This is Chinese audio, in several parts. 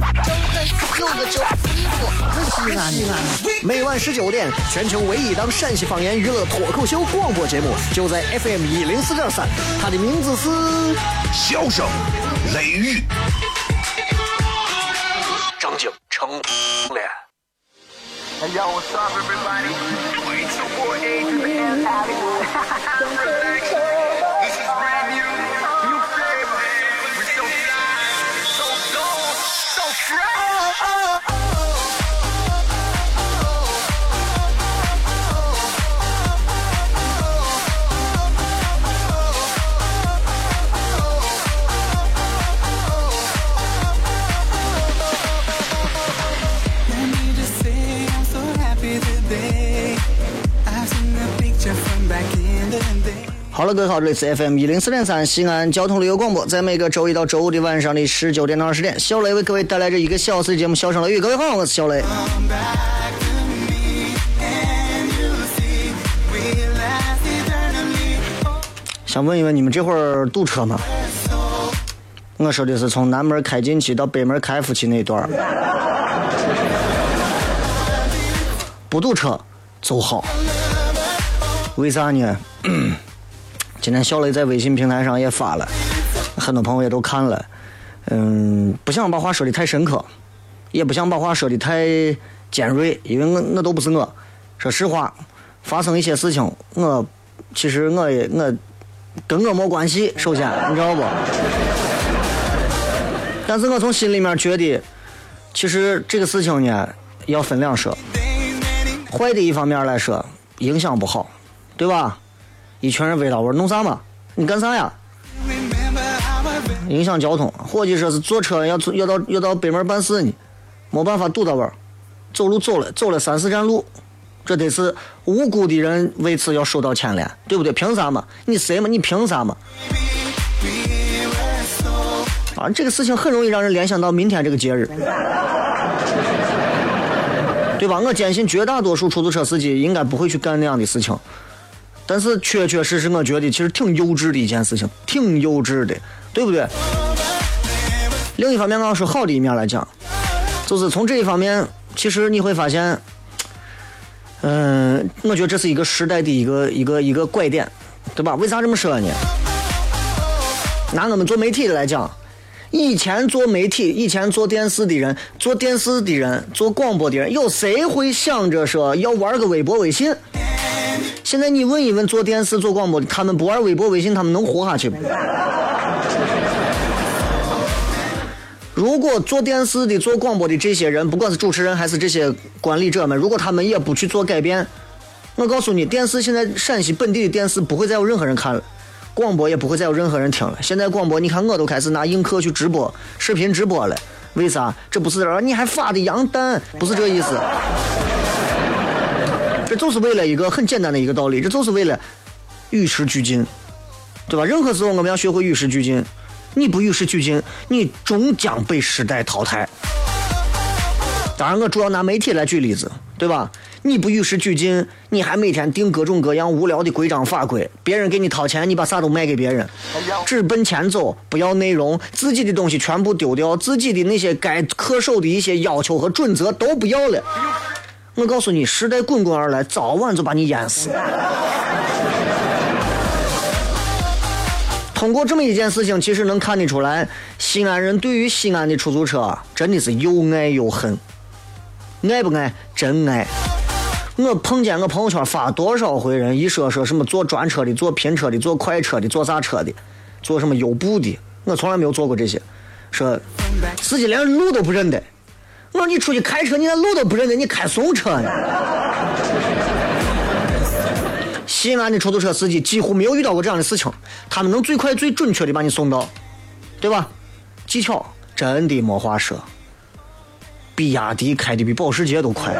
张开柚子叫衣服，西安西安。每晚十九点，全球唯一档陕西方言娱乐脱口秀广播节目，就在 FM 一零四点三，它的名字是《笑声雷雨》。张景成脸。好了，各位好，这里是 FM 一零四点三西安交通旅游广播，在每个周一到周五的晚上的十九点到二十点，小雷为各位带来这一个小时的节目《笑声雷雨》。各位好，我是小雷。想问一问你们这会儿堵车吗？我说的是从南门开进去到北门开出去那段不堵车就好。为啥呢？今天小雷在微信平台上也发了，很多朋友也都看了。嗯，不想把话说的太深刻，也不想把话说的太尖锐，因为我那都不是我。说实话，发生一些事情，我其实我也我跟我没关系。首先，你知道不？但是我从心里面觉得，其实这个事情呢，要分两说。坏的一方面来说，影响不好，对吧？一群人围到我弄啥嘛？你干啥呀？影响交通。伙计说是坐车要要到要到北门办事呢，没办法堵到玩走路走了走了三四站路，这得是无辜的人为此要受到牵连，对不对？凭啥嘛？你谁嘛？你凭啥嘛？啊，这个事情很容易让人联想到明天这个节日，对吧？我坚信绝大多数出租车司机应该不会去干那样的事情。但是确确实实，我觉得其实挺幼稚的一件事情，挺幼稚的，对不对？另一方面，我要说好的一面来讲，就是从这一方面，其实你会发现，嗯，我觉得这是一个时代的一个一个一个拐点，对吧？为啥这么说呢？拿我们做媒体的来讲，以前做媒体、以前做电视的人、做电视的人、做广播的人，有谁会想着说要玩个微博、微信？现在你问一问做电视、做广播的，他们不玩微博、微信，他们能活下去吗？如果做电视的、做广播的这些人，不管是主持人还是这些管理者们，如果他们也不去做改变，我告诉你，电视现在陕西本地的电视不会再有任何人看了，广播也不会再有任何人听了。现在广播，你看我都开始拿映客去直播、视频直播了，为啥？这不是你还发的洋单，不是这意思。这就是为了一个很简单的一个道理，这就是为了与时俱进，对吧？任何时候我们要学会与时俱进。你不与时俱进，你终将被时代淘汰。当然，我主要拿媒体来举例子，对吧？你不与时俱进，你还每天定各种各样无聊的规章法规，别人给你掏钱，你把啥都卖给别人，只奔钱走，不要内容，自己的东西全部丢掉，自己的那些该恪守的一些要求和准则都不要了。我告诉你，时代滚滚而来，早晚就把你淹死。通过这么一件事情，其实能看得出来，西安人对于西安的出租车真的是又爱又恨。爱不爱？真爱。我碰见我朋友圈发多少回人一说说什么坐专车的、坐拼车的、坐快车的、坐啥车的、坐什么优步的，我从来没有坐过这些。说司机连路都不认得。我说你出去开车，你连路都不认得，你开怂车呢？西安的出租车司机几乎没有遇到过这样的事情，他们能最快最准确的把你送到，对吧？技巧真的没话说。比亚迪开的比保时捷都快。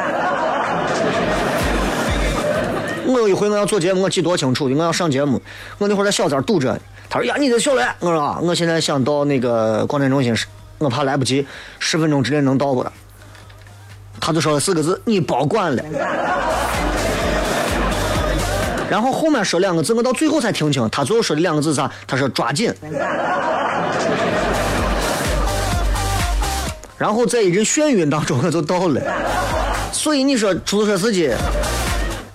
有一回我要做节目，我记多清楚，我要上节目，我那会儿在小寨堵着。他说：“呀，你这小雷，我说啊，我现在想到那个广电中心，我怕来不及，十分钟之内能到不的。”他就说了四个字：“你保管了。”然后后面说两个字，我到最后才听清，他最后说的两个字是啥？他说抓紧。然后在一阵眩晕当中，我就到了。所以你说出租车司机，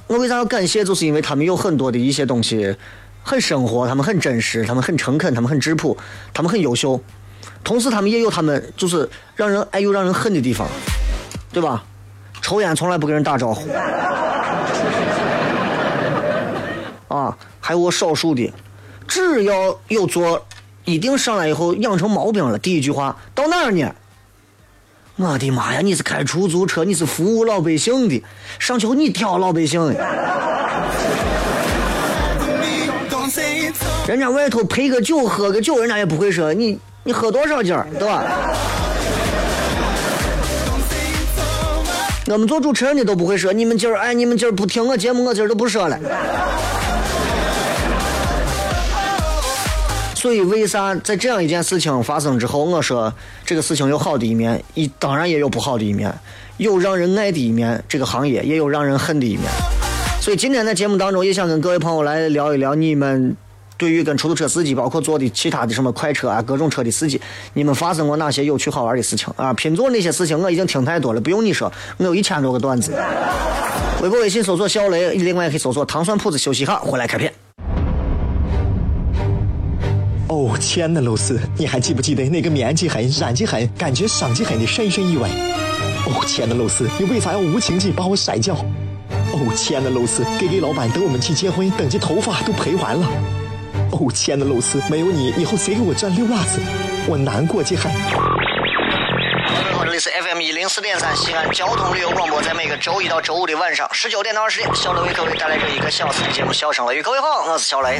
我为啥要感谢？就是因为他们有很多的一些东西很生活，他们很真实，他们很诚恳，他们很质朴，他们很优秀。同时，他们也有他们就是让人爱又让人恨的地方，对吧？抽烟从来不跟人打招呼。啊，还有我少数的，只要有做，一定上来以后养成毛病了。第一句话到哪儿呢？我的妈呀！你是开出租车，你是服务老百姓的，上去你挑老百姓的。人家外头陪个酒喝个酒，人家也不会说你你喝多少斤，对吧？我们做主持人的都不会说你们今儿哎，你们今儿不听我节目，我今儿都不说了。所以，为啥在这样一件事情发生之后，我说这个事情有好的一面，一当然也有不好的一面，有让人爱的一面，这个行业也有让人恨的一面。所以今天在节目当中，也想跟各位朋友来聊一聊，你们对于跟出租车司机，包括坐的其他的什么快车啊、各种车的司机，你们发生过哪些有趣好玩的事情啊？拼座那些事情我已经听太多了，不用你说，我有一千多个段子。微博、微信搜索小雷，另外也可以搜索糖蒜铺子休息哈，回来开片。哦，亲爱的露丝，你还记不记得那个面积狠、染技狠、感觉伤及狠的深深意外？哦，亲爱的露丝，你为啥要无情地把我甩掉？哦，亲爱的露丝给给老板等我们去结婚，等这头发都赔完了。哦，亲爱的露丝，没有你，以后谁给我赚六万子？我难过极狠。各位好，这里是 FM 一零四点三西安交通旅游广播，在每个周一到周五的晚上十九点到二十点，小雷为各位带来这一个小时的节目《笑声雷雨》。各位好，我是小雷。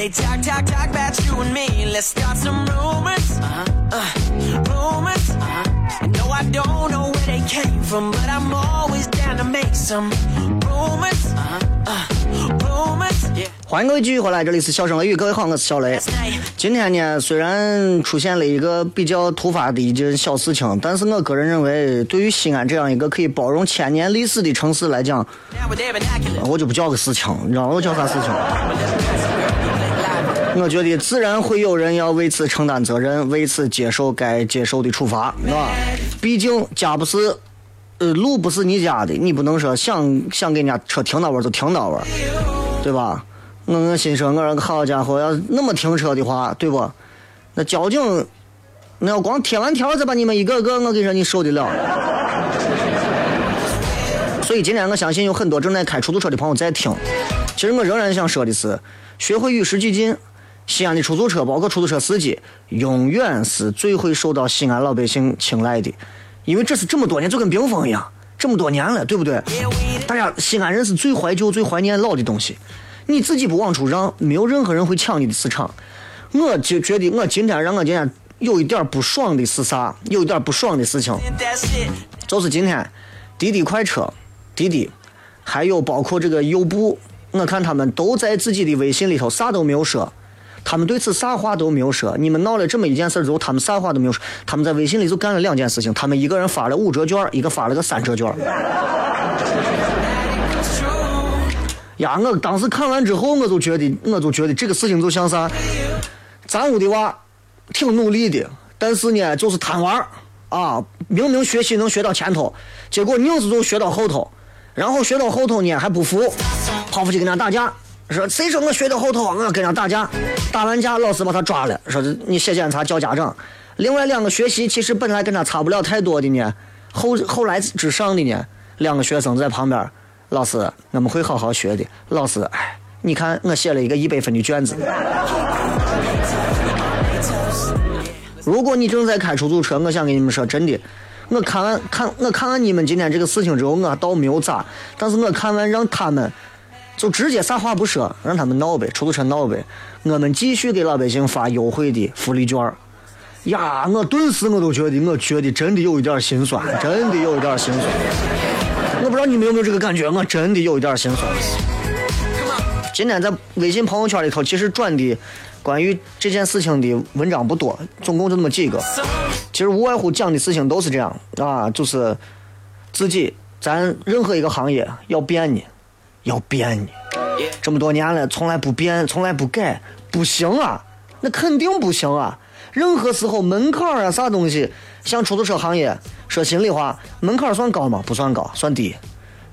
They talk, talk, talk about you and me. Let's start some rumors. Uh-huh. Uh, rumors. Uh-huh. No, I don't know where they came from, but I'm always down to make some rumors. Uh-huh. Uh, rumors. Yeah. 欢迎各位继续回来，这里是笑声雷雨，各位好，我是小雷。今天呢，虽然出现了一个比较突发的一件小事情，但是我个人认为，对于西安这样一个可以包容千年历史的城市来讲.我就不叫个事情，你知道？我叫啥事情？我觉得自然会有人要为此承担责任，为此接受该接受的处罚，是吧？毕竟家不是，呃，路不是你家的，你不能说想想给人家车停到位儿就停到位儿，对吧？我我心说，我说好家伙，要那么停车的话，对不？那交警那要光贴完条再把你们一个个，我跟你说，你受得了？所以今天我相信有很多正在开出租车的朋友在听。其实我仍然想说的是，学会与时俱进。西安的出租车，包括出租车司机，永远是最会受到西安老百姓青睐的，因为这是这么多年，就跟冰封一样，这么多年了，对不对？大家西安人是最怀旧、最怀念老的东西。你自己不往出让，没有任何人会抢你的市场。我就觉得，我今天让我今天有一点不爽的是啥？有一点不爽的事情，就是今天滴滴快车、滴滴，还有包括这个优步，我看他们都在自己的微信里头啥都没有说，他们对此啥话都没有说。你们闹了这么一件事之后，他们啥话都没有说，他们在微信里就干了两件事情，他们一个人发了五折券，一个发了个三折券。呀，我当时看完之后，我就觉得，我就觉得这个事情就像啥，咱屋的娃挺努力的，但是呢，就是贪玩儿啊，明明学习能学到前头，结果硬是就学到后头，然后学到后头呢还不服，跑出去跟人家打架，说谁说我学到后头，我跟人家打架，打完架老师把他抓了，说你写检查叫家长。另外两个学习其实本来跟他差不了太多的呢，后后来之上的呢，两个学生在旁边，老师我们会好好学的。老师，哎，你看我写了一个一百分的卷子。如果你正在开出租车，我想跟你们说，真的，我看完看我看完你们今天这个事情之后，我倒没有咋，但是我看完让他们就直接啥话不说，让他们闹呗，出租车闹呗，我们继续给老百姓发优惠的福利券儿呀，我顿时我都觉得，我觉得真的有一点心酸，真的有一点心酸。我不知道你们有没有这个感觉，我真的有一点心酸。今天在微信朋友圈里头，其实转的关于这件事情的文章不多，总共就那么几个。其实无外乎讲的事情都是这样啊，就是自己咱任何一个行业要变呢，要变呢。这么多年了，从来不变，从来不改，不行啊，那肯定不行啊。任何时候门槛啊，啥东西，像出租车行业，说心里话，门槛算高吗？不算高，算低。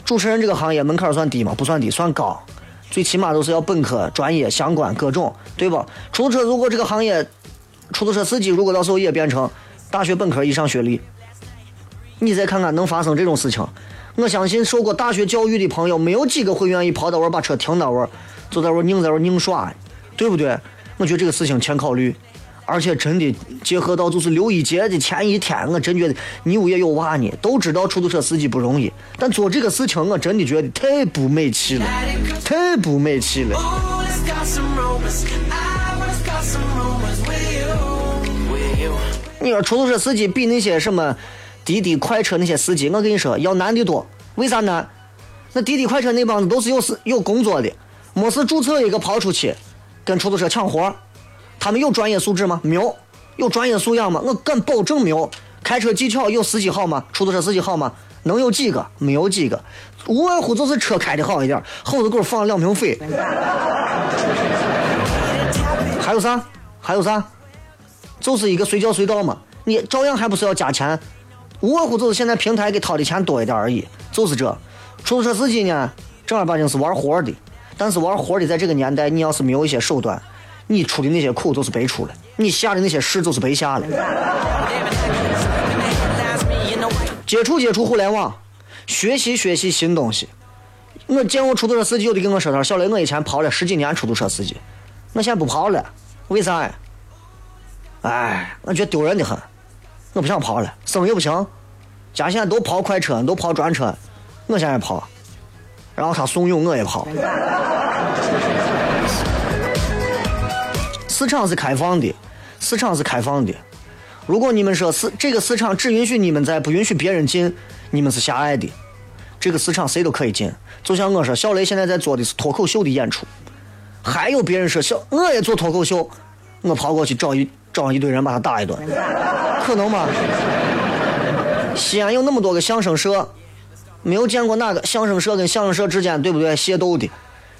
主持人这个行业门槛算低吗？不算低，算高。最起码都是要本科专业相关各种，对吧？出租车如果这个行业，出租车司机如果到时候也变成大学本科以上学历，你再看看能发生这种事情，我相信受过大学教育的朋友，没有几个会愿意跑到那儿把车停那儿，坐在那拧在那拧耍，对不对？我觉得这个事情欠考虑，而且真的结合到就是六一节的前一天，我真觉得你屋也有娃呢，都知道出租车司机不容易，但做这个事情，我真的觉得太不美气了，太不美气了。你说出租车司机比那些什么滴滴快车那些司机，我跟你说要难的多。为啥难？那滴滴快车那帮子都是有事有工作的，没事注册一个跑出去，跟出租车抢活他们有专业素质吗？没有。有专业素养吗？我敢保证没有。开车技巧有司机好吗？出租车司机好吗？能有几个？没有几个。无外乎就是车开的好一点，后头给我放了两瓶水。还有啥？还有啥？就是一个随叫随到嘛，你照样还不是要加钱，无外乎就是现在平台给掏的钱多一点而已，就是这。出租车司机呢，正儿八经是玩活的，但是玩活的在这个年代，你要是没有一些手段，你出的那些苦都是白出了，你下的那些事都是白下了。接触接触互联网，学习学习新东西。我见过出租车司机有的跟我说他说小雷，我以前跑了十几年出租车司机，我现在不跑了，为啥呀？哎，我觉得丢人的很，我不想跑了，生意不行，家现在都跑快车，都跑专车，我现在跑，然后他怂恿我也跑。市场是开放的，市场是开放的。如果你们说市这个市场只允许你们在，不允许别人进，你们是狭隘的。这个市场谁都可以进。就像我说，小雷现在在做的是脱口秀的演出，还有别人说小我也做脱口秀，我跑过去找一找一堆人把他打一顿，可能吗？西安有那么多个相声社，没有见过哪个相声社跟相声社之间对不对械斗的？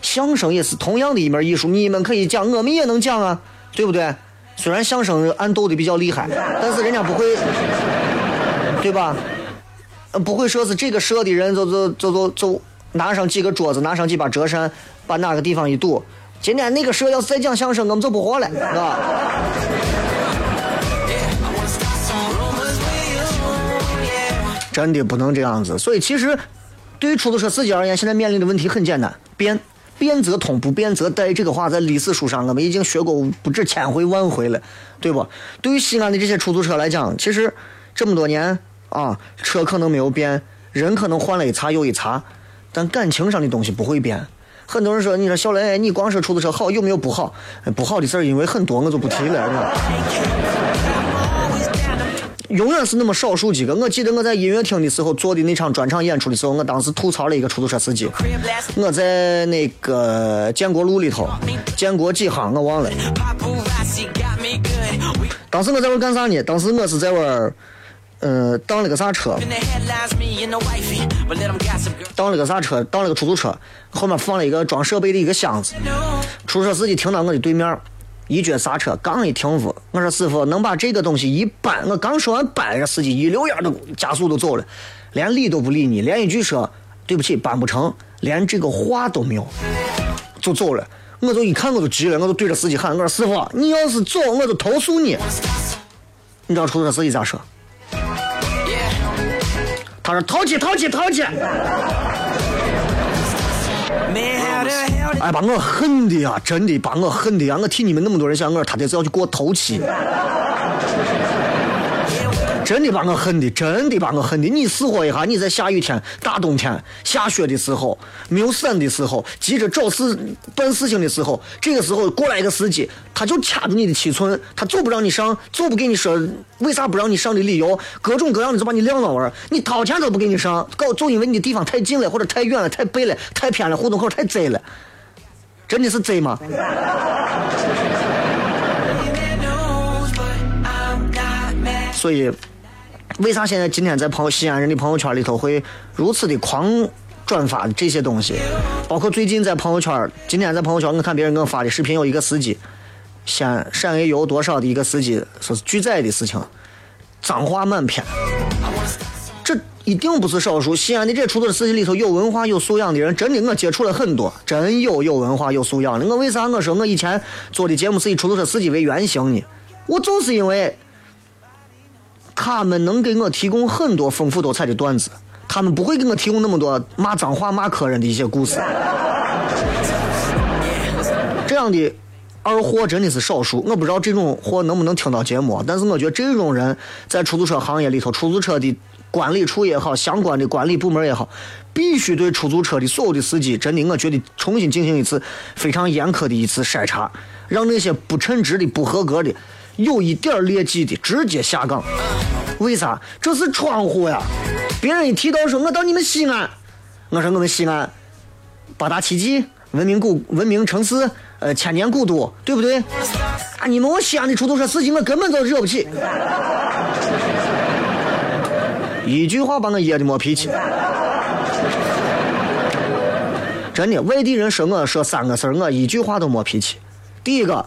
相声也是同样的一门艺术，你们可以讲，我们也能讲啊，对不对？虽然相声俺斗的比较厉害，但是人家不会，对吧？不会说是这个社的人就就就就就拿上几个桌子，拿上几把折扇，把哪个地方一堵。今天那个社要是再讲相声，我们就不活了，是吧？真的不能这样子。所以其实对于出租车司机而言，现在面临的问题很简单：变，变则通，不变则殆。这个话在历史书上我们已经学过不止千回万回了，对不？对于西安的这些出租车来讲，其实这么多年啊，车可能没有变，人可能换了一茬又一茬，但感情上的东西不会变。很多人说，你说小雷，你光说出租车好，有没有不好？不好的事儿因为很多，我就不提了，永远是那么少数几个。我记得我在音乐厅的时候做的那场专场演出的时候，我当时吐槽了一个出租车司机。我在那个建国路里头，建国几行我忘了。当时我在那干啥呢？当时我是在那，呃，当了个啥车？当了个啥车？当了个出租车，后面放了一个装设备的一个箱子。出租车司机停到我的对面，一脚刹车，刚一停住，我说师傅能把这个东西一搬，我刚说完搬，人司机一溜烟的加速都走了，连理都不理你，连一句说对不起搬不成，连这个话都没有。就走了。我就一看我就急了，我就对着司机喊：“我说师傅，你要是走，我就投诉你。”你知道出租车司机咋说？他说：“淘气，淘气，淘气！”哎，把我恨的呀，真的把我恨的呀！我替你们那么多人想，我他得是要去给我投气。真的把我恨的，真的把我恨的。你试活一下，你在下雨天、大冬天、下雪的时候，没有伞的时候，急着找事办事情的时候，这个时候过来一个司机，他就掐住你的七寸，他就不让你上，就不给你说为啥不让你上的理由，各种各样的就把你晾到玩你掏钱都不给你上，搞就因为你的地方太近了，或者太远了、太背了、太偏了，胡同口太窄了，真的是贼吗？所以。为啥现在今天在朋友西安人的朋友圈里头会如此的狂转发这些东西？包括最近在朋友圈，今天在朋友圈我看别人给我发的视频，有一个司机，陕陕 A 油多少的一个司机说是拒载的事情，脏话满篇。一定不是少数，西安的这出租车司机里头有文化有素养的人，真的我接触了很多，真有有文化有素养的。我为啥我说我以前做的节目是以出租车司机为原型呢？我就是因为。他们能给我提供很多丰富多彩的段子，他们不会给我提供那么多骂脏话、骂客人的一些故事。这样的二货真的是少数，我不知道这种货能不能听到节目，但是我觉得这种人在出租车行业里头，出租车的管理处也好，相关的管理部门也好，必须对出租车的所有的司机，真的我觉得重新进行一次非常严苛的一次筛查，让那些不称职的、不合格的。有一点劣迹的直接下岗，为啥？这是窗户呀！别人一提到说，我到你们西安，我说我们西安八大奇迹、文明古文明城市、呃千年古都，对不对？啊，你们我西安的出租车司机，我根本就惹不起。一句话把我噎的没脾气。真的，外地人说我说三个事儿，我一句话都没脾气。第一个，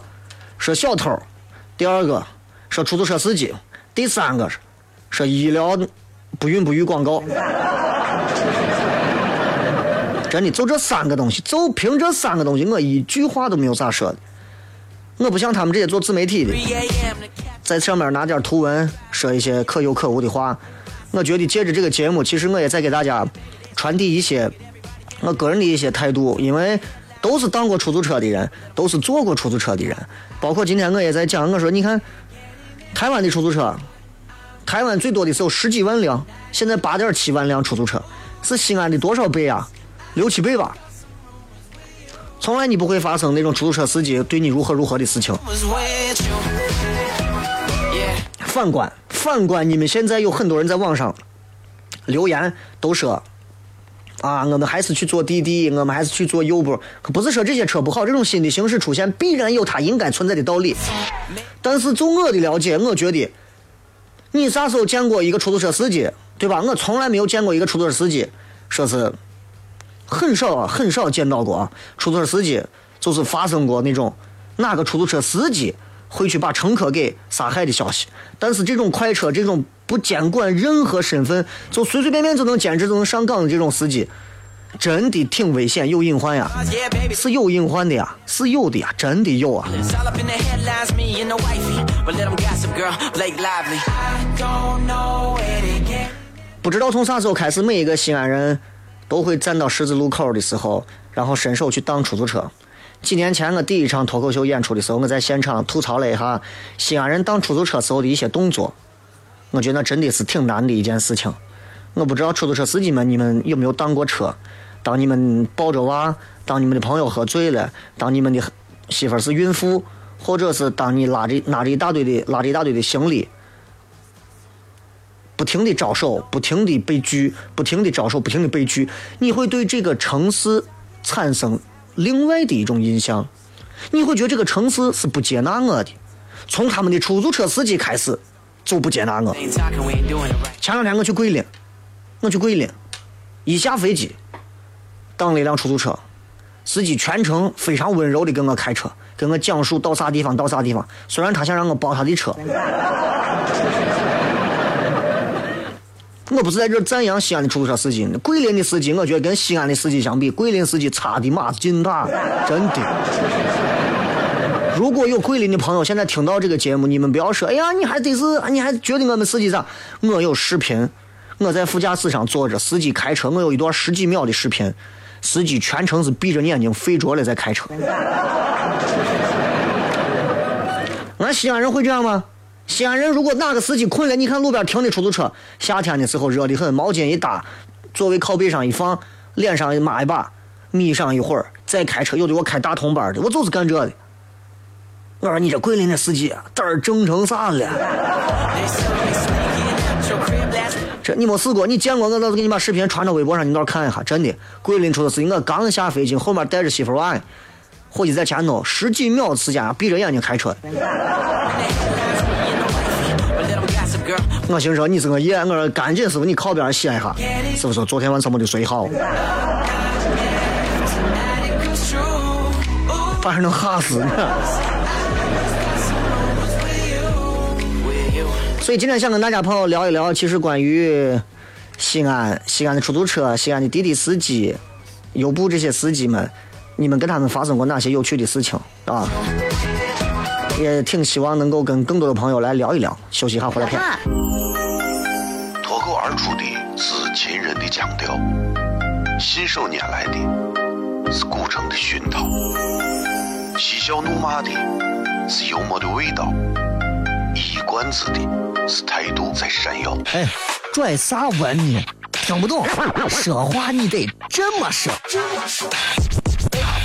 说小偷。第二个说出租车司机，第三个说医疗不孕不育广告，真的就这三个东西，就凭这三个东西，我一句话都没有咋说的。我不像他们这些做自媒体的，在上面拿点图文说一些可有可无的话。我觉得借着这个节目，其实我也在给大家传递一些我个人的一些态度，因为。都是当过出租车的人，都是坐过出租车的人，包括今天我也在讲，我说你看，台湾的出租车，台湾最多的时候十几万辆，现在八点七万辆出租车，是西安的多少倍啊？六七倍吧。从来你不会发生那种出租车司机对你如何如何的事情。反观，反观你们现在有很多人在网上留言都说。啊，我们还是去坐滴滴，我们还是去坐优步。可不是说这些车不好，这种新的形式出现必然有它应该存在的道理。但是就我的了解，我觉得，你啥时候见过一个出租车司机，对吧？我从来没有见过一个出租车司机说是很少啊，很少见到过啊。出租车司机就是发生过那种哪个出租车司机会去把乘客给杀害的消息。但是这种快车这种。不监管任何身份，就随随便便就能兼职就能上岗的这种司机，真的挺危险，有隐患呀，是有隐患的呀，是有的呀，真的有啊。不知道从啥时候开始，每一个西安人都会站到十字路口的时候，然后伸手去挡出租车。几年前我第一场脱口秀演出的时候，我在现场吐槽了一下西安人当出租车时候的一些动作。我觉得那真的是挺难的一件事情。我不知道出租车司机们，你们有没有当过车？当你们抱着娃，当你们的朋友喝醉了，当你们的媳妇是孕妇，或者是当你拉着拉着一大堆的拉着一大堆的行李，不停的招手，不停的被拒，不停的招手，不停的被拒，你会对这个城市产生另外的一种印象。你会觉得这个城市是不接纳我的，从他们的出租车司机开始。就不接纳我。前两天我去桂林，我去桂林，一下飞机，等了一辆出租车，司机全程非常温柔的跟我开车，跟我讲述到啥地方到啥地方。虽然他想让我包他的车，我不是在这赞扬西安的出租车司机，桂林的司机，我觉得跟西安的司机相比，桂林司机差的妈劲大，真的。如果有桂林的朋友现在听到这个节目，你们不要说，哎呀，你还得是，你还觉得我们司机咋？我有视频，我在副驾驶上坐着，司机开车，我有一段十几秒的视频，司机全程是闭着眼睛睡着了在开车。俺西安人会这样吗？西安人如果哪个司机困了，你看路边停的出租车，夏天的时候热得很，毛巾一搭，座位靠背上一放，脸上抹一把，眯上一会儿，再开车。有的我开大通班的，我就是干这的。我说你这桂林的司机胆儿正成啥了？这你没试过？你见过？我老子给你把视频传到微博上，你到看一下。真的，桂林出租司机，我刚下飞机，后面带着媳妇娃，伙计在前头，十几秒时间闭着眼睛开车。我心说你是个爷，我说赶紧师傅你靠边歇一下。师傅说昨天晚上没得睡好，反正能吓死你。所以今天想跟大家朋友聊一聊，其实关于西安、西安的出租车、西安的滴滴司机、优步这些司机们，你们跟他们发生过哪些有趣的事情啊？也挺希望能够跟更多的朋友来聊一聊。休息一下，回来片。脱口而出的是秦人的腔调，信手拈来的是古城的熏陶，嬉笑怒骂的是幽默的味道，一冠子的是态度在闪耀。哎，拽啥文呢？听不懂，说话你得这么说。哎哎哎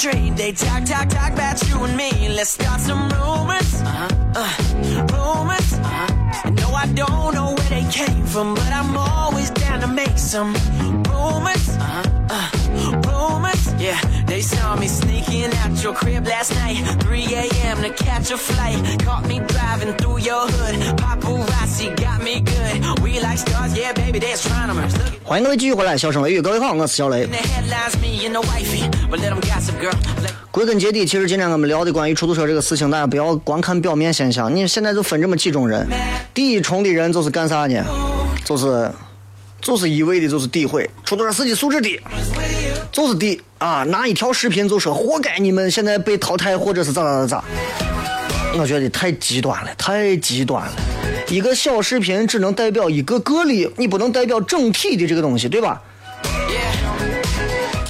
street. They talk, talk, talk about you and me. Let's start some rumors. Uh-huh. Uh, rumors. Uh-huh. No, I don't know where they came from, but I'm always down to make some rumors. Uh-huh. Uh, rumors. Yeah, they saw me sneaking out your crib last night. 3 a.m. to catch a flight. Caught me driving through your hood. Paparazzi got me good. We like stars, yeah, baby, they're astronomers. 欢迎各位继续回来，笑声雷雨，各位好，我是小雷归根结底，其实今天我们聊的关于出租车这个事情，大家不要光看表面现象。你现在就分这么几种人，第一重的人就是干啥呢？就是就是一味的就是诋毁出租车司机素质低，就是的啊！拿一条视频就说活该你们现在被淘汰，或者是咋咋咋咋。我觉得太极端了，太极端了。一个小视频只能代表一个个例，你不能代表整体的这个东西，对吧？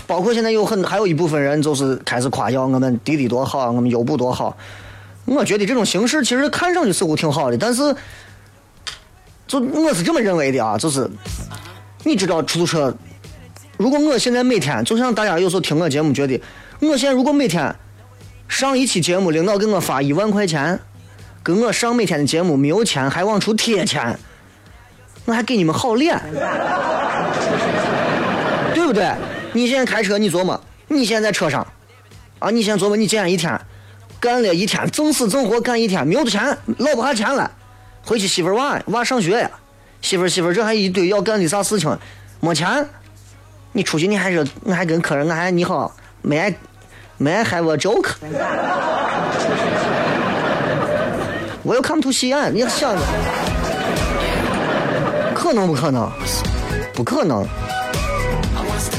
包括现在有很还有一部分人就是开始夸耀我们滴滴多好，我们优步多好。我觉得这种形式其实看上去似乎挺好的，但是，就我是这么认为的啊，就是你知道出租车，如果我现在每天就像大家有时候听我节目，觉得我现在如果每天上一期节目，领导给我发一万块钱，跟我上每天的节目没有钱，还往出贴钱，我还给你们好脸，对不对？你现在开车，你琢磨，你现在在车上，啊，你现在琢磨，你今天一天干了一天，挣死挣活干一天，没有钱，捞不下钱了，回去媳妇儿娃娃上学呀，媳妇儿媳妇儿这还一堆要干的啥事情，没钱，你出去你还是我还跟客人我还你好，没爱没爱 have a joke。Welcome to 西安，你想，可能不可能？不可能。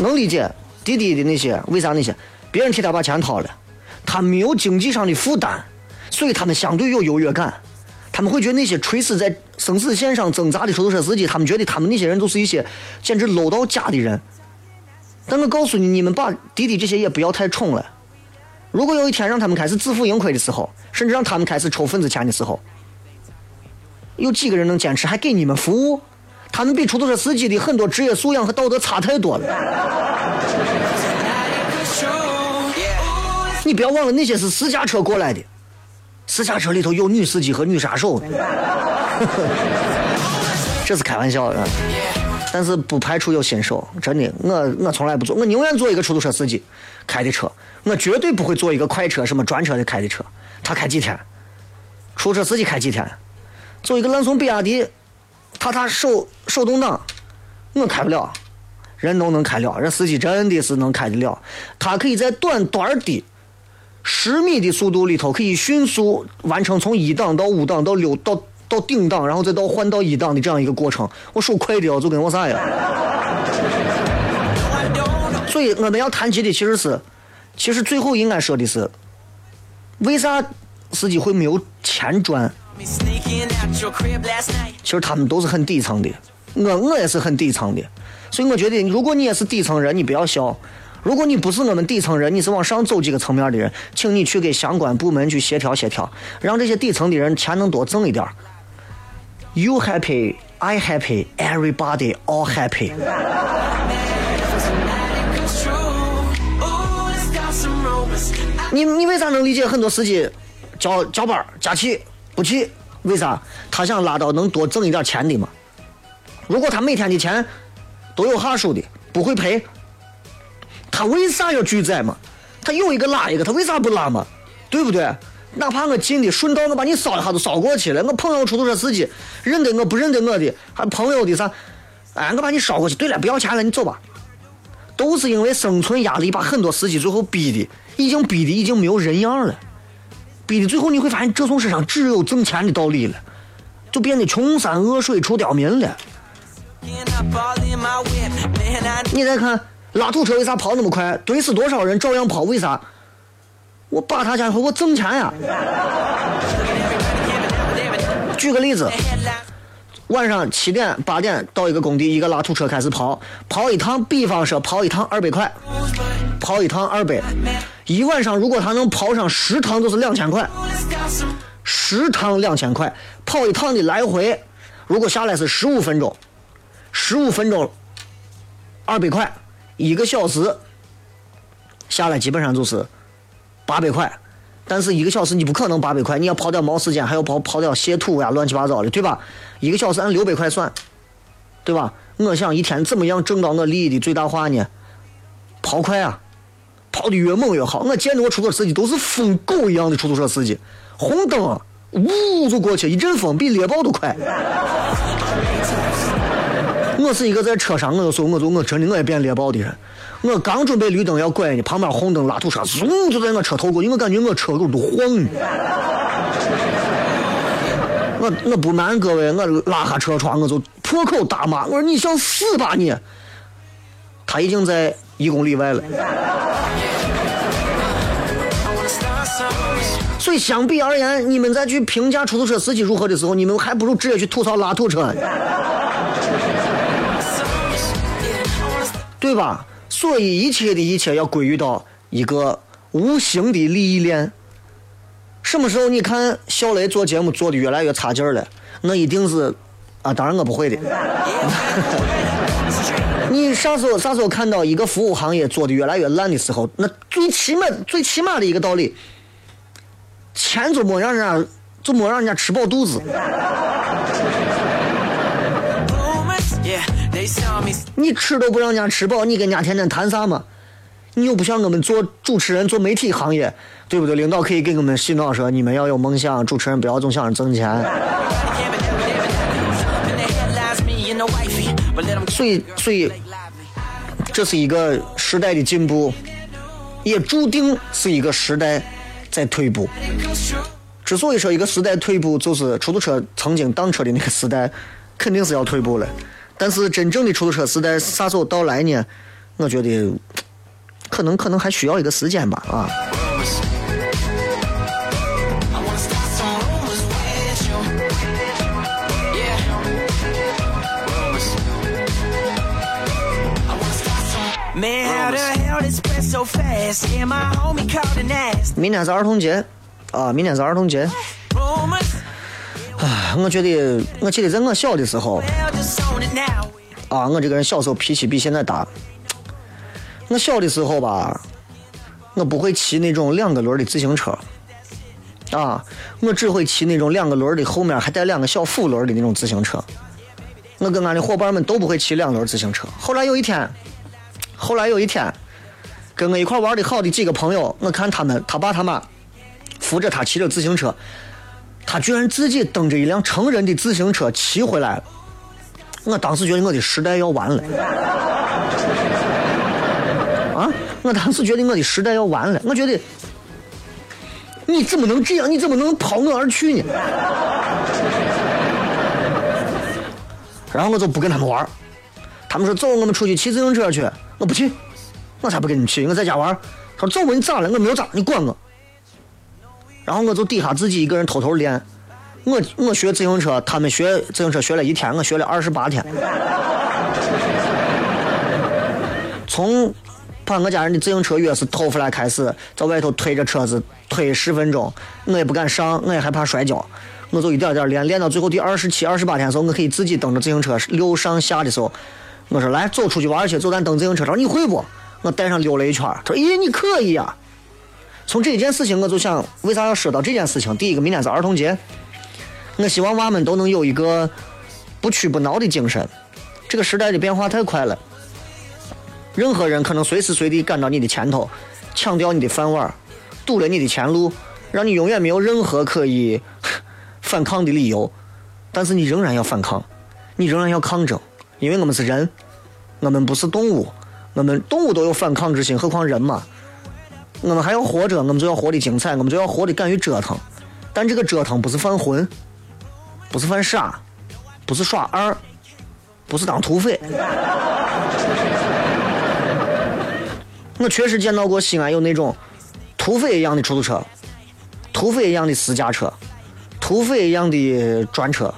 能理解滴滴的那些为啥那些别人替他把钱掏了，他没有经济上的负担，所以他们相对有优越感。他们会觉得那些垂死在生死线上挣扎的出租车司机，他们觉得他们那些人都是一些简直 low 到家的人。但我告诉你，你们把滴滴这些也不要太宠了。如果有一天让他们开始自负盈亏的时候，甚至让他们开始抽份子钱的时候，有几个人能坚持还给你们服务？他们比出租车司机的很多职业素养和道德差太多了。你不要忘了，那些是私家车过来的，私家车里头有女司机和女杀手，这是开玩笑的。但是不排除有新手，真的，我我从来不做，我宁愿做一个出租车司机开的车，我绝对不会做一个快车什么专车的开的车。他开几天？出租车司机开几天？做一个烂怂比亚迪，他他手手动挡，我开不了，人都能开了，人司机真的是能开得了，他可以在短短的十米的速度里头，可以迅速完成从一档到五档到六到。到顶档，然后再到换到一档的这样一个过程，我手快的就跟我啥呀？所以我们要谈及的其实是，其实最后应该说的是，为啥司机会没有钱赚？其实他们都是很底层的，我我也是很底层的，所以我觉得如果你也是底层人，你不要笑；如果你不是我们底层人，你是往上走几个层面的人，请你去给相关部门去协调协调，让这些底层的人钱能多挣一点。You happy, I happy, everybody all happy。你你为啥能理解很多司机交交班加气不去？为啥？他想拉到能多挣一点钱的嘛。如果他每天的钱都有哈数的，不会赔，他为啥要拒载嘛？他有一个拉一个，他为啥不拉嘛？对不对？哪怕我近的顺道，我把你捎一下都捎过去了。我碰到出租车司机，认得我不认得我的，还朋友的啥？哎，我把你捎过去。对了，不要钱了，你走吧。都是因为生存压力，把很多司机最后逼的，已经逼的已经没有人样了。逼的最后你会发现，这从世上只有挣钱的道理了，就变得穷山恶水出刁民了。你再看拉土车为啥跑那么快？怼死多少人照样跑，为啥？我把他家伙，我挣钱呀！举个例子，晚上七点八点到一个工地，一个拉土车开始跑，跑一趟，比方说跑一趟二百块，跑一趟二百，一晚上如果他能跑上十趟，就是两千块，十趟两千块，跑一趟的来回，如果下来是十五分钟，十五分钟二百块，一个小时。下来基本上就是。八百块，但是一个小时你不可能八百块，你要跑点毛时间，还要跑跑点卸土呀，乱七八糟的，对吧？一个小时按六百块算，对吧？我想一天怎么样挣到我利益的最大化呢？跑快啊，跑的越猛越好。我见的我出租车司机都是疯狗一样的出租车司机，红灯呜就过去，一阵风比猎豹都快。我是一个在车上，我就说，我就我真的我也变猎豹的人。我刚准备绿灯要拐呢，旁边红灯拉土车，嗖就在我车头过，因为我感觉我车狗都晃。我我不瞒各位，我拉下车窗，我就破口大骂，我说你想死吧你！他已经在一公里外了。所以相比而言，你们再去评价出租车司机如何的时候，你们还不如直接去吐槽拉土车，对吧？所以一切的一切要归于到一个无形的利益链。什么时候你看小雷做节目做的越来越差劲了？那一定是啊，当然我不会的。你啥时候啥时候看到一个服务行业做的越来越烂的时候？那最起码最起码的一个道理，钱就没让人家就没让人家吃饱肚子。你吃都不让人家吃饱，你跟人家天天谈啥嘛？你又不像我们做主持人、做媒体行业，对不对？领导可以给我们洗脑说，你们要有梦想，主持人不要总想着挣钱。所以，所以，这是一个时代的进步，也注定是一个时代在退步。之所以说一个时代退步，就是出租车曾经当车的那个时代，肯定是要退步了。但是真正的出租车时代啥时候到来呢？我觉得可能可能还需要一个时间吧啊。明天是儿童节啊！明天是儿童节。唉，我觉得，我记得在我小的时候，啊，我这个人小时候脾气比现在大。我小的时候吧，我不会骑那种两个轮的自行车，啊，我只会骑那种两个轮的，后面还带两个小辅轮的那种自行车。我跟俺的伙伴们都不会骑两轮自行车。后来有一天，后来有一天，跟我一块玩的好的几个朋友，我看他们他爸他妈扶着他骑着自行车，他居然自己蹬着一辆成人的自行车骑回来了。我当时觉得我的时代要完了。啊！我当时觉得我的时代要完了。我觉得。你怎么能这样？你怎么能抛我而去呢？然后我就不跟他们玩他们说走，我们出去骑自行车去。我不去，我才不跟你去，我在家玩他说走吧，你咋了？我没有咋，你管我。然后我就底下自己一个人偷偷练。我我学自行车，他们学自行车学了一天，我学了二十八天。从。把我家人的自行车钥匙偷出来，开始在外头推着车子推十分钟，我也不敢上，我也害怕摔跤，我就一点点练，练到最后第二十七、二十八天的时候，我可以自己蹬着自行车溜上下的时候，我说来走出去玩去，走咱蹬自行车，他说你会不？我带上溜了一圈，他说咦你可以呀。从这件事情我就想，为啥要说到这件事情？第一个，明天是儿童节，我希望娃们都能有一个不屈不挠的精神。这个时代的变化太快了。任何人可能随时随地赶到你的前头，抢掉你的饭碗，堵了你的前路，让你永远没有任何可以反抗的理由。但是你仍然要反抗，你仍然要抗争，因为我们是人，我们不是动物，我们动物都有反抗之心，何况人嘛？我们还要活着，我们就要活得精彩，我们就要活得敢于折腾。但这个折腾不是犯浑，不是犯傻，不是耍二，不是当土匪。我确实见到过西安有那种土匪一样的出租车，土匪一样的私家车，土匪一样的专车。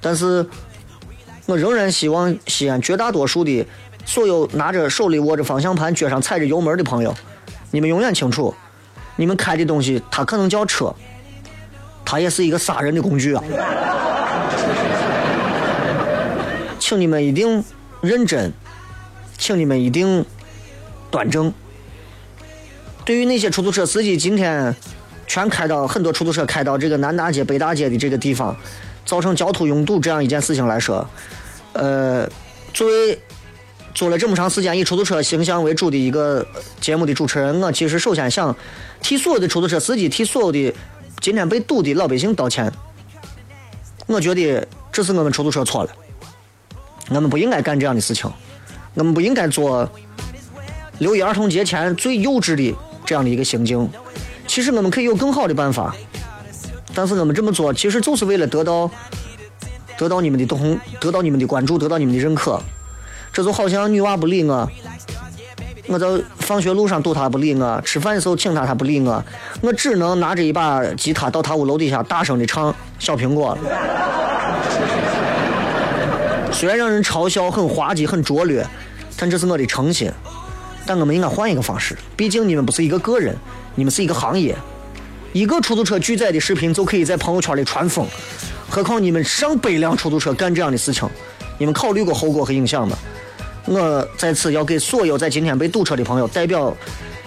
但是，我仍然希望西安绝大多数的所有拿着手里握着方向盘、脚上踩着油门的朋友，你们永远清楚，你们开的东西它可能叫车，它也是一个杀人的工具啊！请你们一定认真，请你们一定。端正。对于那些出租车司机，今天全开到很多出租车开到这个南大街、北大街的这个地方，造成交通拥堵这样一件事情来说，呃，作为做了这么长时间以出租车形象为主的一个节目的主持人，我其实首先想替所有的出租车司机、替所有的今天被堵的老百姓道歉。我觉得这是我们出租车错了，我们不应该干这样的事情，我们不应该做。六一儿童节前最幼稚的这样的一个行径，其实我们可以有更好的办法，但是我们这么做其实就是为了得到得到你们的同，得到你们的关注，得到你们的认可。这就好像女娃不理我，我在放学路上堵她不理我，吃饭的时候请她她不理我，我只能拿着一把吉他到她屋楼底下大声的唱《小苹果》。虽然让人嘲笑很滑稽很拙劣，但这是我的诚心。但我们应该换一个方式，毕竟你们不是一个个人，你们是一个行业。一个出租车拒载的视频就可以在朋友圈里传疯，何况你们上百辆出租车干这样的事情，你们考虑过后果和影响吗？我在此要给所有在今天被堵车的朋友，代表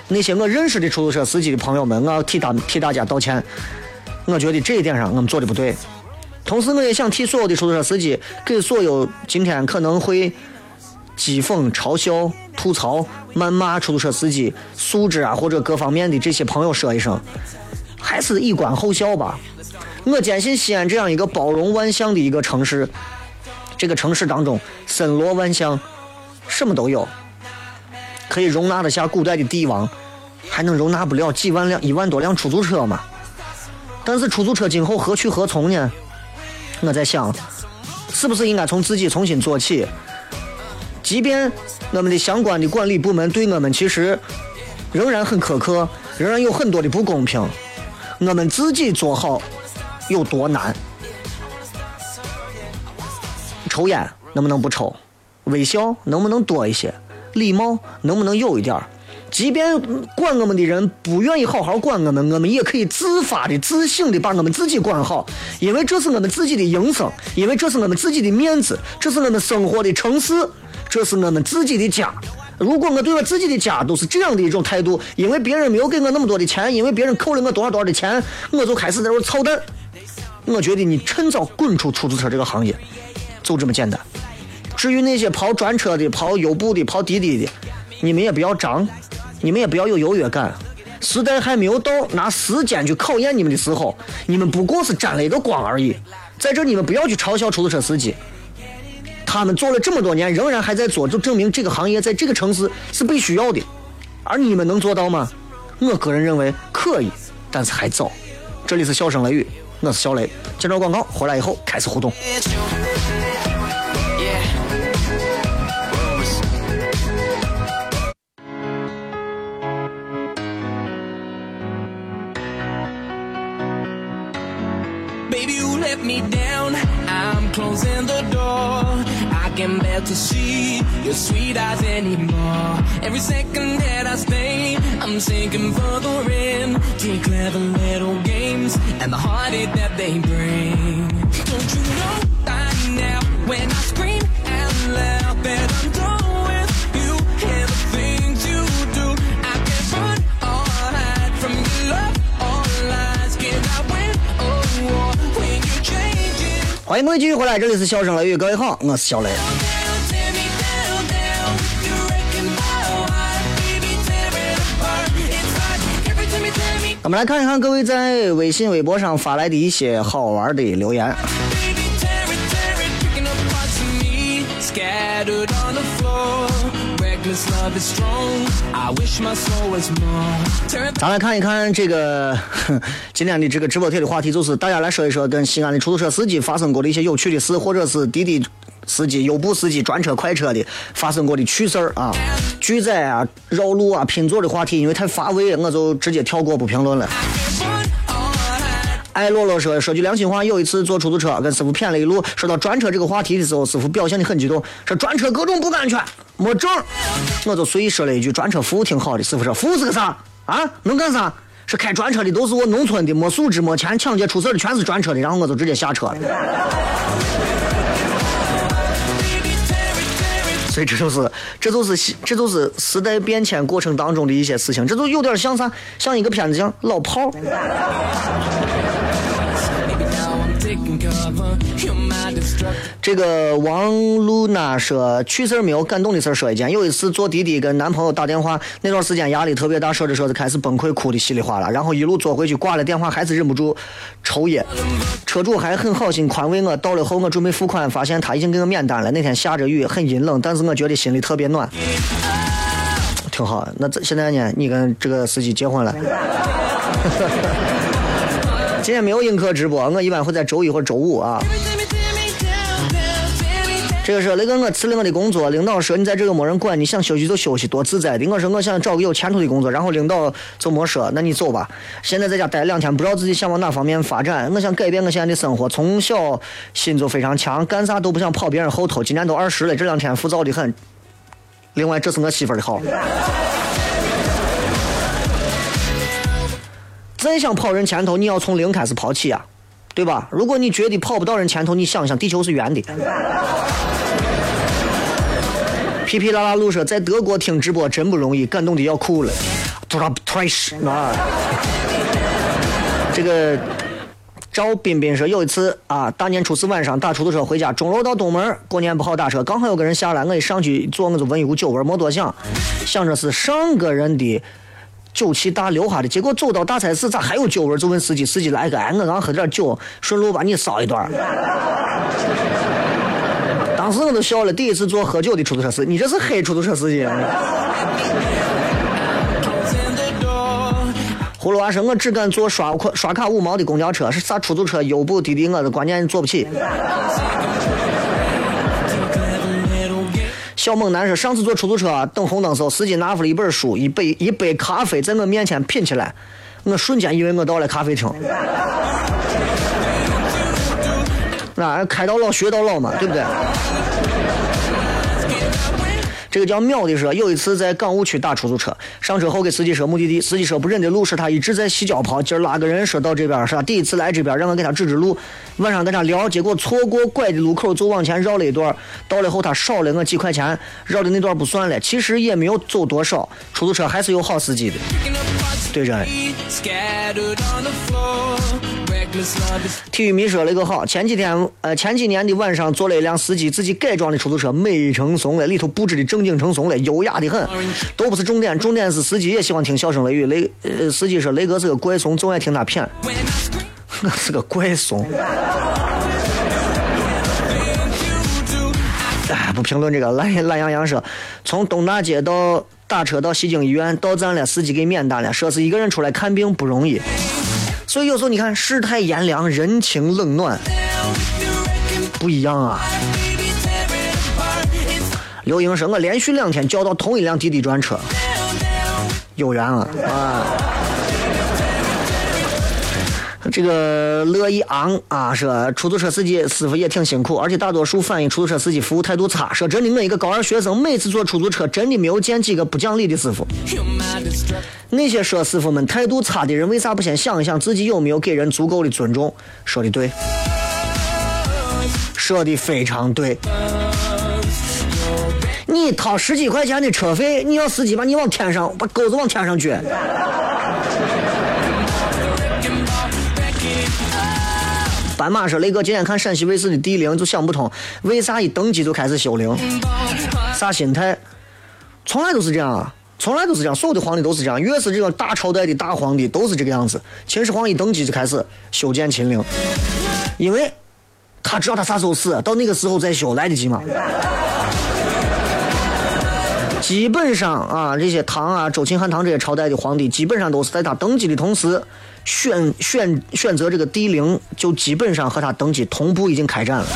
那些我认识的出租车司机的朋友们，我要替他替大家道歉。我觉得这一点上我们做的不对。同时，我也想替所有的出租车司机，给所有今天可能会。讥讽、嘲笑、吐槽、谩骂出租车司机素质啊，或者各方面的这些朋友说一声，还是以观后效吧。我坚信西安这样一个包容万象的一个城市，这个城市当中森罗万象，什么都有，可以容纳得下古代的帝王，还能容纳不了几万辆、一万多辆出租车吗？但是出租车今后何去何从呢？我在想，是不是应该从自己重新做起？即便我们的相关的管理部门对我们其实仍然很苛刻，仍然有很多的不公平，我们自己做好有多难？抽烟能不能不抽？微笑能不能多一些？礼貌能不能有一点？即便管我们的人不愿意好好管我们，我们也可以自发的、自省的把我们自己管好，因为这是我们自己的营生，因为这是我们自己的面子，这是我们生活的城市。这是我们自己的家，如果我对我自己的家都是这样的一种态度，因为别人没有给我那么多的钱，因为别人扣了我多少多少的钱，我就开始在这操蛋。我觉得你趁早滚出出租车这个行业，就这么简单。至于那些跑专车的、跑优步的、跑滴滴的，你们也不要张，你们也不要有优越感。时代还没有到拿时间去考验你们的时候，你们不过是沾了一个光而已。在这，你们不要去嘲笑出租车司机，他们做了这么多年，仍然还在做，就证明这个行业在这个城市是被需要的。而你们能做到吗？我个人认为可以，但是还早。这里是笑声雷雨，我是小雷。接着广告，回来以后开始互动。Let me down. I'm closing the door. I can bear to see your sweet eyes anymore. Every second that I stay, I'm sinking further in to clever little games and the heartache that they bring. Don't you know by now when I scream out loud that I'm done 欢迎各位继续回来这里是笑声雷雨各位好我是小雷。我们来看一看各位在微信微博上发来的一些好玩的留言。咱来看一看这个 今天的这个直播贴的话题，就是大家来说一说跟西安的出租车司机发生过的一些有趣的事，或者是滴滴司机、优步司机、专车、快车的发生过的趣事儿啊、拒载啊、绕路啊、拼座的话题，因为太乏味，我就直接跳过不评论了。Run or hide. 艾洛洛说：“说句良心话，有一次坐出租车跟师傅谝了一路，说到专车这个话题的时候，师傅表现的很激动，说专车各种不安全，没证。我就随意说了一句专车服务挺好的。师傅说服务是个啥啊？能干啥？是开专车的都是我农村的，没素质、没钱、抢劫出事的全是专车的。然后我就直接下车了。所以这就是，这就是，这就是时代变迁过程当中的一些事情，这就有点像啥？像一个片子像老炮儿。这个王露娜说，趣事儿没有，感动的事儿说一件。有一次坐滴滴跟男朋友打电话，那段时间压力特别大，说着说着开始崩溃，哭的稀里哗啦。然后一路坐回去，挂了电话还是忍不住抽噎。车主还很好心宽慰我，到了后我准备付款，发现他已经给我免单了。那天下着雨，很阴冷，但是我觉得心里特别暖，挺好。那这现在呢？你跟这个司机结婚了？今天没有映客直播，我一般会在周一或周五啊。这个说雷哥，我辞了我的工作，领导说你在这个没人管，你想休息就休息，多自在的。我说我想找个有前途的工作，然后领导就没说，那你走吧。现在在家待两天，不知道自己想往哪方面发展。我想改变我现在的生活，从小心就非常强，干啥都不想跑别人后头。今年都二十了，这两天浮躁的很。另外，这是我媳妇的号。真想跑人前头，你要从零开始跑起啊，对吧？如果你觉得跑不到人前头，你想想，地球是圆的。皮皮拉拉路说，在德国听直播真不容易，感动的要哭了。这个赵彬彬说，有一次啊，大年初四晚上打出租车回家，钟楼到东门，过年不好打车，刚好有个人下来，我一上去坐，我就闻一股酒味，没多想，想着是上个人的。酒气大留下的，结果走到大菜市咋还有酒味？就问司机，司机来个，哎，我刚喝点酒，顺路把你捎一段。当时我都笑了，第一次坐喝酒的出租车司机，你这是黑出租车司机？葫芦娃说：“我只敢坐刷款刷卡五毛的公交车，是啥出租车、优步、滴滴，我的关键坐不起。”小猛男说：“上次坐出租车等红灯时候，司机拿出了一本书、一杯一杯咖啡，在我面前品起来，我瞬间以为我到了咖啡厅。那开到老学到老嘛，对不对？”这个叫妙的说，有一次在港务区打出租车，上车后给司机说目的地，司机说不认得路，是他一直在洗脚泡。今儿拉个人说到这边是吧？第一次来这边，让我给他指指路。晚上跟他聊，结果错过拐的路口就往前绕了一段，到了后他少了我几块钱，绕的那段不算了，其实也没有走多少。出租车还是有好司机的，对着。体育迷说了一个好，前几天呃前几年的晚上坐了一辆司机自己改装的出租车，美成怂了，里头布置的正经成怂了，优雅的很，都不是重点，重点是司机也喜欢听笑声雷雨。雷呃司机说雷哥是个怪怂，总爱听他谝，我 是个怪怂。哎，不评论这个。懒懒洋洋说，从东大街到打车到西京医院，到站了，司机给免单了，说是一个人出来看病不容易。所以有时候你看世态炎凉，人情冷暖不一样啊。刘英生：“我连续两天叫到同一辆滴滴专车，有缘了啊。”这个乐意昂啊，说出租车司机师傅也挺辛苦，而且大多数反映出租车司机服务态度差。说真的，我一个高二学生，每次坐出租车真的没有见几个不讲理的师傅。那些说师傅们态度差的人，为啥不先想一想自己有没有给人足够的尊重？说的对，说的非常对。你掏十几块钱的车费，你要司机把你往天上把钩子往天上撅。斑马说：“雷哥，今天看陕西卫视的地灵，就想不通，为啥一登基就开始修陵？啥心态？从来都是这样啊，从来都是这样，所有的皇帝都是这样，越是这种大朝代的大皇帝都是这个样子。秦始皇一登基就开始修建秦陵，因为他知道他啥时候死，到那个时候再修来得及吗？基本上啊，这些唐啊、周秦汉唐这些朝代的皇帝，基本上都是在他登基的同时。”选选选择这个 D 零，就基本上和他登记同步已经开战了。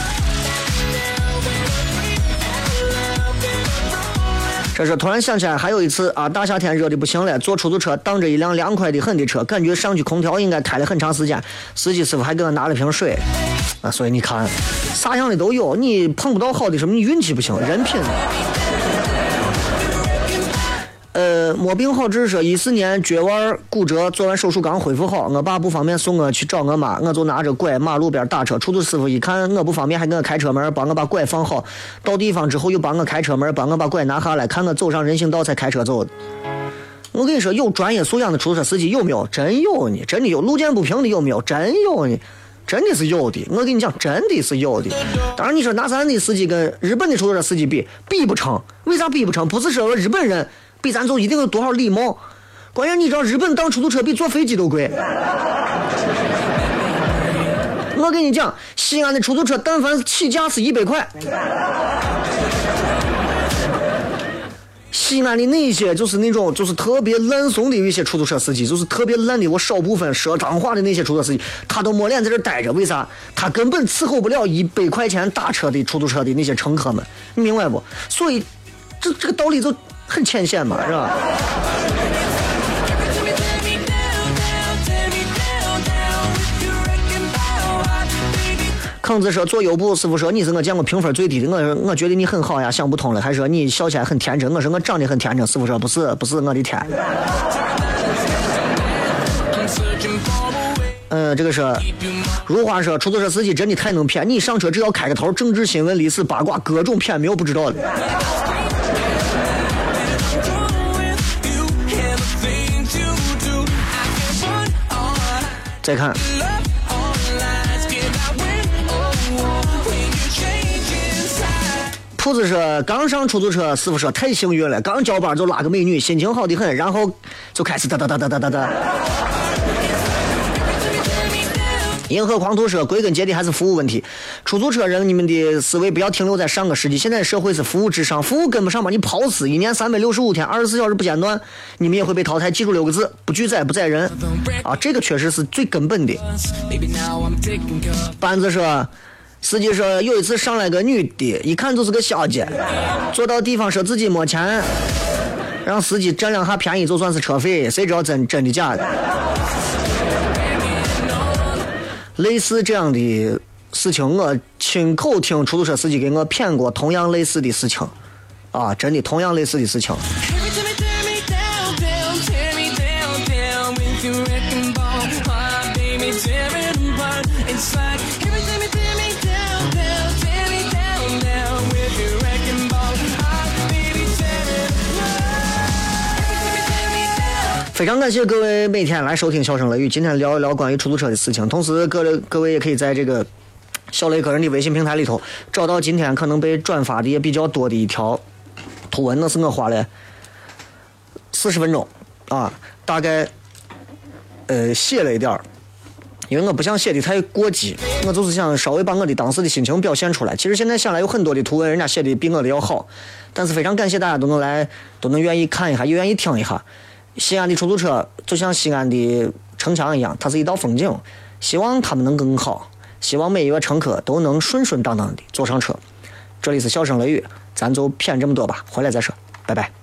这是突然想起来，还有一次啊，大夏天热的不行了，坐出租车挡着一辆凉快的很的车，感觉上去空调应该开了很长时间，司机师傅还给我拿了瓶水啊。所以你看，啥样的都有，你碰不到好的什么，你运气不行，人品。呃，没病好治说，一四年脚腕骨折，做完手术刚恢复好。我爸不方便送我去找我妈，我就拿着拐马路边打车。出租师傅一看我不方便，还给我开车门，帮我把拐放好。到地方之后又帮我开车门，帮我把拐拿下来，看我走上人行道才开车走。我跟你说，有专业素养的出租车司机有没有？真有呢，真的有。路见不平的有没有？真有呢，真的是有的。我跟你讲，真的是有的。当然，你说拿咱的司机跟日本的出租车司机比，比不成。为啥比不成？不是说日本人。比咱就一定有多少礼貌？关键你知道日本当出租车比坐飞机都贵。我跟你讲，西安的出租车但凡起价是一百块。西安的那些就是那种就是特别烂怂的一些出租车司机，就是特别烂的我少部分说脏话的那些出租车司机，他都没脸在这待着。为啥？他根本伺候不了一百块钱打车的出租车的那些乘客们，你明白不？所以，这这个道理就。很浅显嘛，是吧？坑子说做优步，师傅说你是我见过评分最低的，我我觉得你很好呀，想不通了，还说你笑起来很天真，我说我长得很天真，师傅说不是，不是我的天。嗯，这个是如花说出租车司机真的太能骗，你上车只要开个头，政治新闻、历史八卦，各种骗，没有不知道的。再看，铺子说刚上出租车，师傅说太幸运了，刚交班就拉个美女，心情好的很，然后就开始哒哒哒哒哒哒哒。银河狂徒说：“归根结底还是服务问题。出租车人，你们的思维不要停留在上个世纪。现在社会是服务至上，服务跟不上把你跑死。一年三百六十五天，二十四小时不间断，你们也会被淘汰。记住六个字：不拒载，不载人。啊，这个确实是最根本的。”班子说：“司机说有一次上来个女的，一看就是个小姐，坐到地方说自己没钱，让司机占两下便宜就算是车费，谁知道真真的假的？”类似这样的事情，我亲口听出租车司机给我骗过同样类似的事情，啊，真的，同样类似的事情。非常感谢各位每天来收听《笑声雷雨》，今天聊一聊关于出租车的事情。同时，各各位也可以在这个小雷个人的微信平台里头找到今天可能被转发的也比较多的一条图文，那是我花了四十分钟啊，大概呃写了一点儿。因为我不想写的太过激，我就是想稍微把我的当时的心情表现出来。其实现在想来，有很多的图文人家写的比我的要好，但是非常感谢大家都能来，都能愿意看一下，也愿意听一下。西安的出租车就像西安的城墙一样，它是一道风景，希望他们能更好，希望每一个乘客都能顺顺当当的坐上车。这里是笑声雷雨，咱就骗这么多吧，回来再说，拜拜。